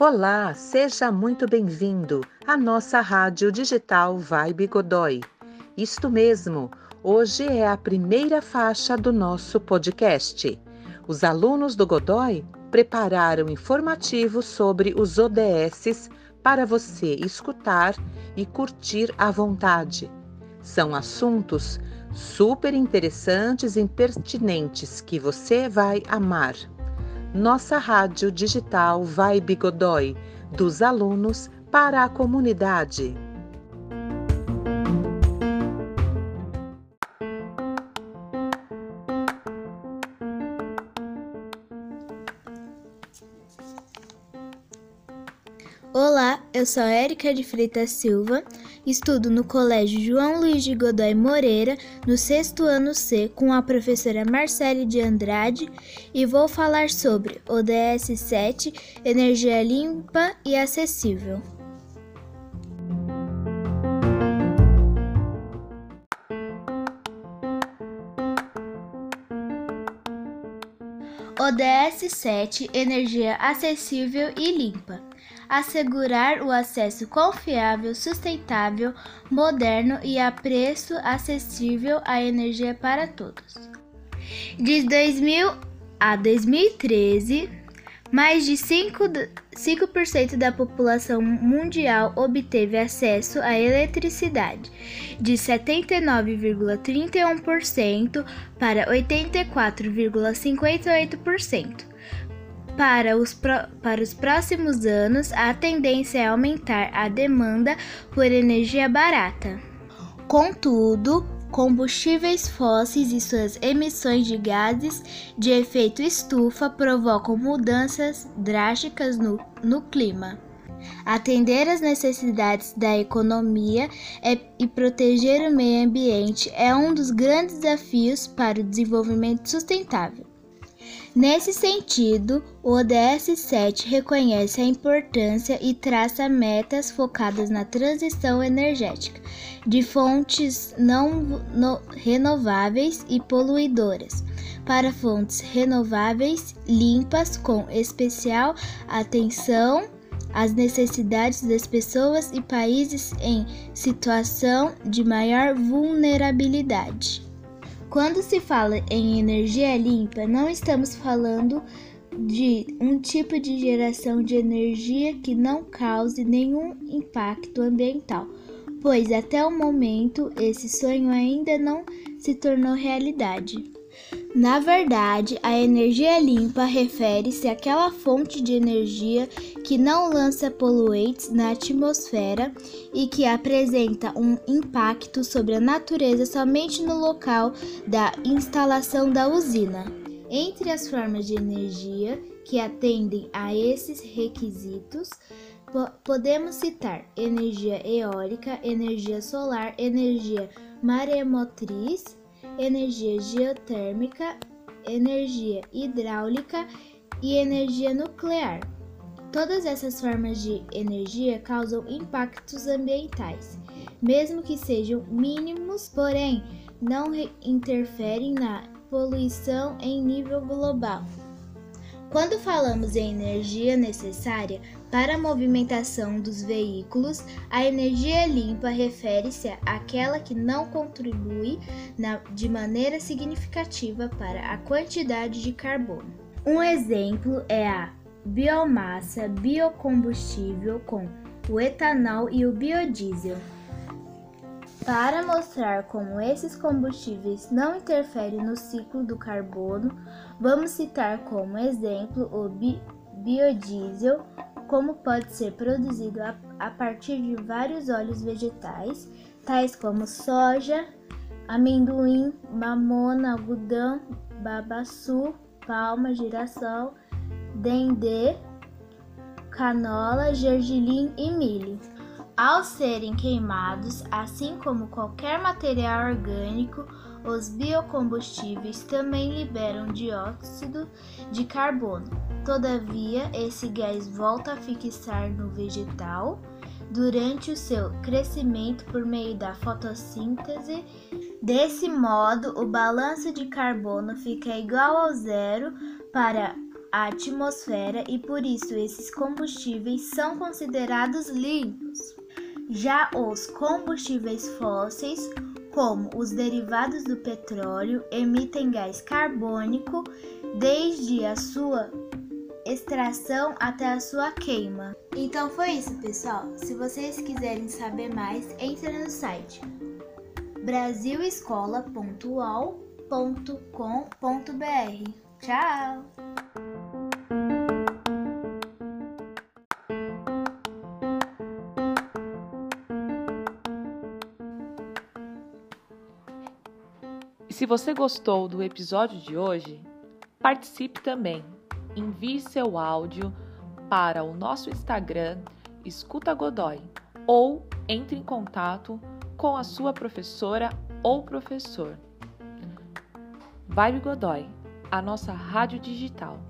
Olá, seja muito bem-vindo à nossa rádio digital Vibe Godoy. Isto mesmo, hoje é a primeira faixa do nosso podcast. Os alunos do Godoy prepararam informativos sobre os ODSs para você escutar e curtir à vontade. São assuntos super interessantes e pertinentes que você vai amar nossa rádio digital Vibe Godoy, dos alunos para a comunidade. Olá, eu sou Érica de Freitas Silva, estudo no Colégio João Luiz de Godoy Moreira, no sexto ano C, com a professora Marcele de Andrade e vou falar sobre ODS 7, energia limpa e acessível. ODS 7 Energia acessível e limpa assegurar o acesso confiável, sustentável, moderno e a preço acessível à energia para todos. De 2000 a 2013, mais de 5%, 5 da população mundial obteve acesso à eletricidade, de 79,31% para 84,58%. Para para os próximos anos, a tendência é aumentar a demanda por energia barata. Contudo, combustíveis fósseis e suas emissões de gases de efeito estufa provocam mudanças drásticas no, no clima. Atender às necessidades da economia é, e proteger o meio ambiente é um dos grandes desafios para o desenvolvimento sustentável. Nesse sentido, o ODS 7 reconhece a importância e traça metas focadas na transição energética de fontes não no, renováveis e poluidoras para fontes renováveis limpas, com especial atenção às necessidades das pessoas e países em situação de maior vulnerabilidade. Quando se fala em energia limpa, não estamos falando de um tipo de geração de energia que não cause nenhum impacto ambiental, pois até o momento esse sonho ainda não se tornou realidade. Na verdade, a energia limpa refere-se àquela fonte de energia que não lança poluentes na atmosfera e que apresenta um impacto sobre a natureza somente no local da instalação da usina. Entre as formas de energia que atendem a esses requisitos, podemos citar energia eólica, energia solar, energia maremotriz energia geotérmica, energia hidráulica e energia nuclear. Todas essas formas de energia causam impactos ambientais, mesmo que sejam mínimos, porém não interferem na poluição em nível global. Quando falamos em energia necessária para a movimentação dos veículos, a energia limpa refere-se àquela que não contribui na, de maneira significativa para a quantidade de carbono. Um exemplo é a biomassa biocombustível com o etanol e o biodiesel. Para mostrar como esses combustíveis não interferem no ciclo do carbono, vamos citar como exemplo o bi biodiesel, como pode ser produzido a, a partir de vários óleos vegetais, tais como soja, amendoim, mamona, algodão, babaçu, palma, girassol, dendê, canola, gergelim e milho. Ao serem queimados, assim como qualquer material orgânico, os biocombustíveis também liberam dióxido de carbono. Todavia, esse gás volta a fixar no vegetal durante o seu crescimento por meio da fotossíntese Desse modo, o balanço de carbono fica igual ao zero para a atmosfera e por isso esses combustíveis são considerados limpos. Já os combustíveis fósseis, como os derivados do petróleo, emitem gás carbônico desde a sua extração até a sua queima. Então foi isso, pessoal. Se vocês quiserem saber mais, entre no site brasilescola.ual.com.br. Tchau! Se você gostou do episódio de hoje, participe também. Envie seu áudio para o nosso Instagram Escuta Godoy ou entre em contato com a sua professora ou professor. Vibe Godoy, a nossa rádio digital.